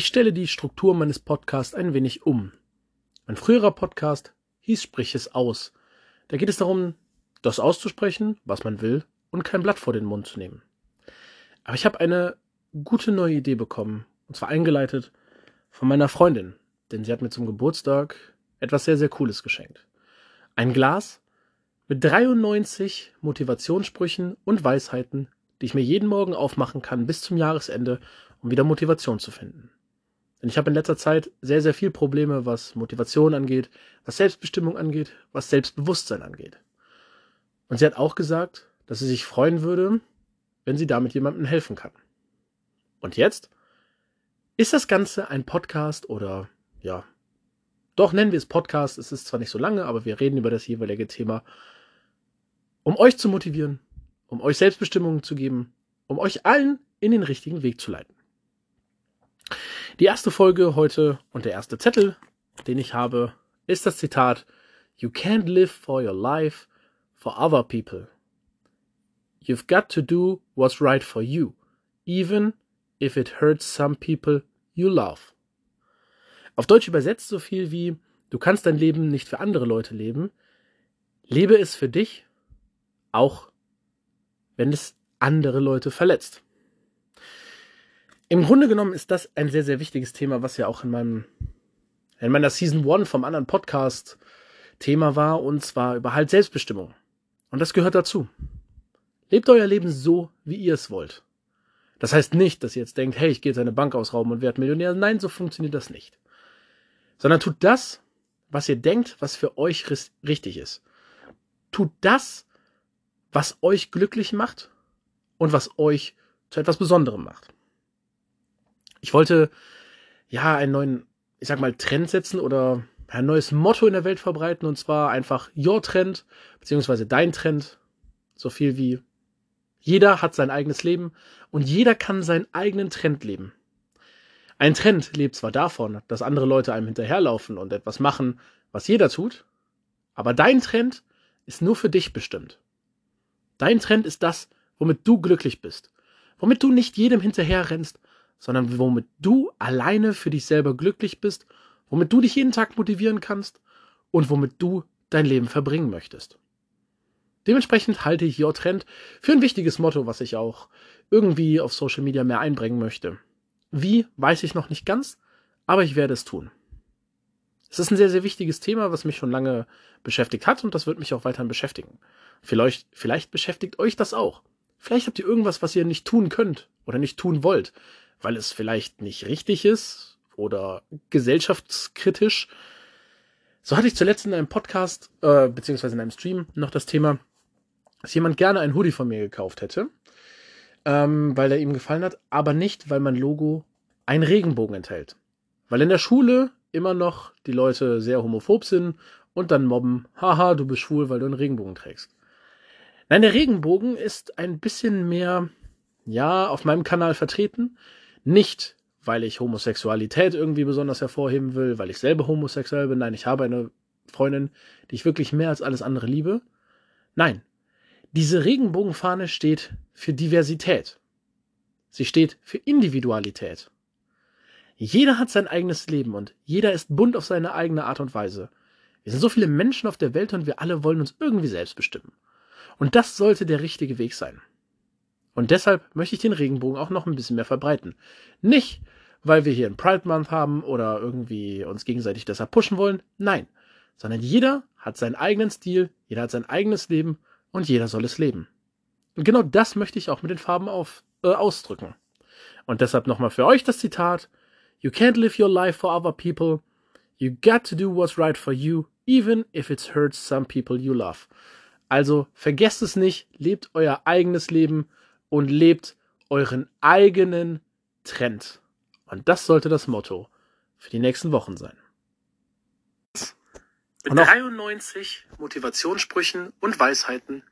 Ich stelle die Struktur meines Podcasts ein wenig um. Mein früherer Podcast hieß Sprich es aus. Da geht es darum, das auszusprechen, was man will, und kein Blatt vor den Mund zu nehmen. Aber ich habe eine gute neue Idee bekommen, und zwar eingeleitet von meiner Freundin, denn sie hat mir zum Geburtstag etwas sehr, sehr Cooles geschenkt. Ein Glas mit 93 Motivationssprüchen und Weisheiten, die ich mir jeden Morgen aufmachen kann bis zum Jahresende, um wieder Motivation zu finden. Denn ich habe in letzter Zeit sehr, sehr viel Probleme, was Motivation angeht, was Selbstbestimmung angeht, was Selbstbewusstsein angeht. Und sie hat auch gesagt, dass sie sich freuen würde, wenn sie damit jemandem helfen kann. Und jetzt ist das Ganze ein Podcast oder ja, doch nennen wir es Podcast. Es ist zwar nicht so lange, aber wir reden über das jeweilige Thema, um euch zu motivieren, um euch Selbstbestimmung zu geben, um euch allen in den richtigen Weg zu leiten. Die erste Folge heute und der erste Zettel, den ich habe, ist das Zitat You can't live for your life for other people. You've got to do what's right for you, even if it hurts some people you love. Auf Deutsch übersetzt so viel wie Du kannst dein Leben nicht für andere Leute leben, lebe es für dich, auch wenn es andere Leute verletzt. Im Grunde genommen ist das ein sehr, sehr wichtiges Thema, was ja auch in meinem, in meiner Season One vom anderen Podcast Thema war, und zwar über halt Selbstbestimmung. Und das gehört dazu. Lebt euer Leben so, wie ihr es wollt. Das heißt nicht, dass ihr jetzt denkt, hey, ich gehe jetzt eine Bank ausrauben und werde Millionär. Nein, so funktioniert das nicht. Sondern tut das, was ihr denkt, was für euch richtig ist. Tut das, was euch glücklich macht und was euch zu etwas Besonderem macht. Ich wollte ja einen neuen, ich sag mal, Trend setzen oder ein neues Motto in der Welt verbreiten und zwar einfach Your Trend, beziehungsweise dein Trend. So viel wie jeder hat sein eigenes Leben und jeder kann seinen eigenen Trend leben. Ein Trend lebt zwar davon, dass andere Leute einem hinterherlaufen und etwas machen, was jeder tut, aber dein Trend ist nur für dich bestimmt. Dein Trend ist das, womit du glücklich bist, womit du nicht jedem hinterherrennst, sondern womit du alleine für dich selber glücklich bist, womit du dich jeden Tag motivieren kannst und womit du dein Leben verbringen möchtest. Dementsprechend halte ich Your Trend für ein wichtiges Motto, was ich auch irgendwie auf Social Media mehr einbringen möchte. Wie, weiß ich noch nicht ganz, aber ich werde es tun. Es ist ein sehr, sehr wichtiges Thema, was mich schon lange beschäftigt hat und das wird mich auch weiterhin beschäftigen. Vielleicht, vielleicht beschäftigt euch das auch. Vielleicht habt ihr irgendwas, was ihr nicht tun könnt oder nicht tun wollt, weil es vielleicht nicht richtig ist oder gesellschaftskritisch. So hatte ich zuletzt in einem Podcast, äh, beziehungsweise in einem Stream noch das Thema, dass jemand gerne ein Hoodie von mir gekauft hätte, ähm, weil er ihm gefallen hat, aber nicht, weil mein Logo einen Regenbogen enthält. Weil in der Schule immer noch die Leute sehr homophob sind und dann mobben, haha, du bist schwul, weil du einen Regenbogen trägst. Nein, der Regenbogen ist ein bisschen mehr, ja, auf meinem Kanal vertreten. Nicht, weil ich Homosexualität irgendwie besonders hervorheben will, weil ich selber homosexuell bin. Nein, ich habe eine Freundin, die ich wirklich mehr als alles andere liebe. Nein, diese Regenbogenfahne steht für Diversität. Sie steht für Individualität. Jeder hat sein eigenes Leben und jeder ist bunt auf seine eigene Art und Weise. Wir sind so viele Menschen auf der Welt und wir alle wollen uns irgendwie selbst bestimmen. Und das sollte der richtige Weg sein. Und deshalb möchte ich den Regenbogen auch noch ein bisschen mehr verbreiten. Nicht, weil wir hier einen Pride Month haben oder irgendwie uns gegenseitig deshalb pushen wollen. Nein. Sondern jeder hat seinen eigenen Stil, jeder hat sein eigenes Leben und jeder soll es leben. Und genau das möchte ich auch mit den Farben auf, äh, ausdrücken. Und deshalb nochmal für euch das Zitat. You can't live your life for other people. You got to do what's right for you, even if it hurts some people you love. Also vergesst es nicht, lebt euer eigenes Leben und lebt euren eigenen Trend. Und das sollte das Motto für die nächsten Wochen sein. Mit 93 Motivationssprüchen und Weisheiten,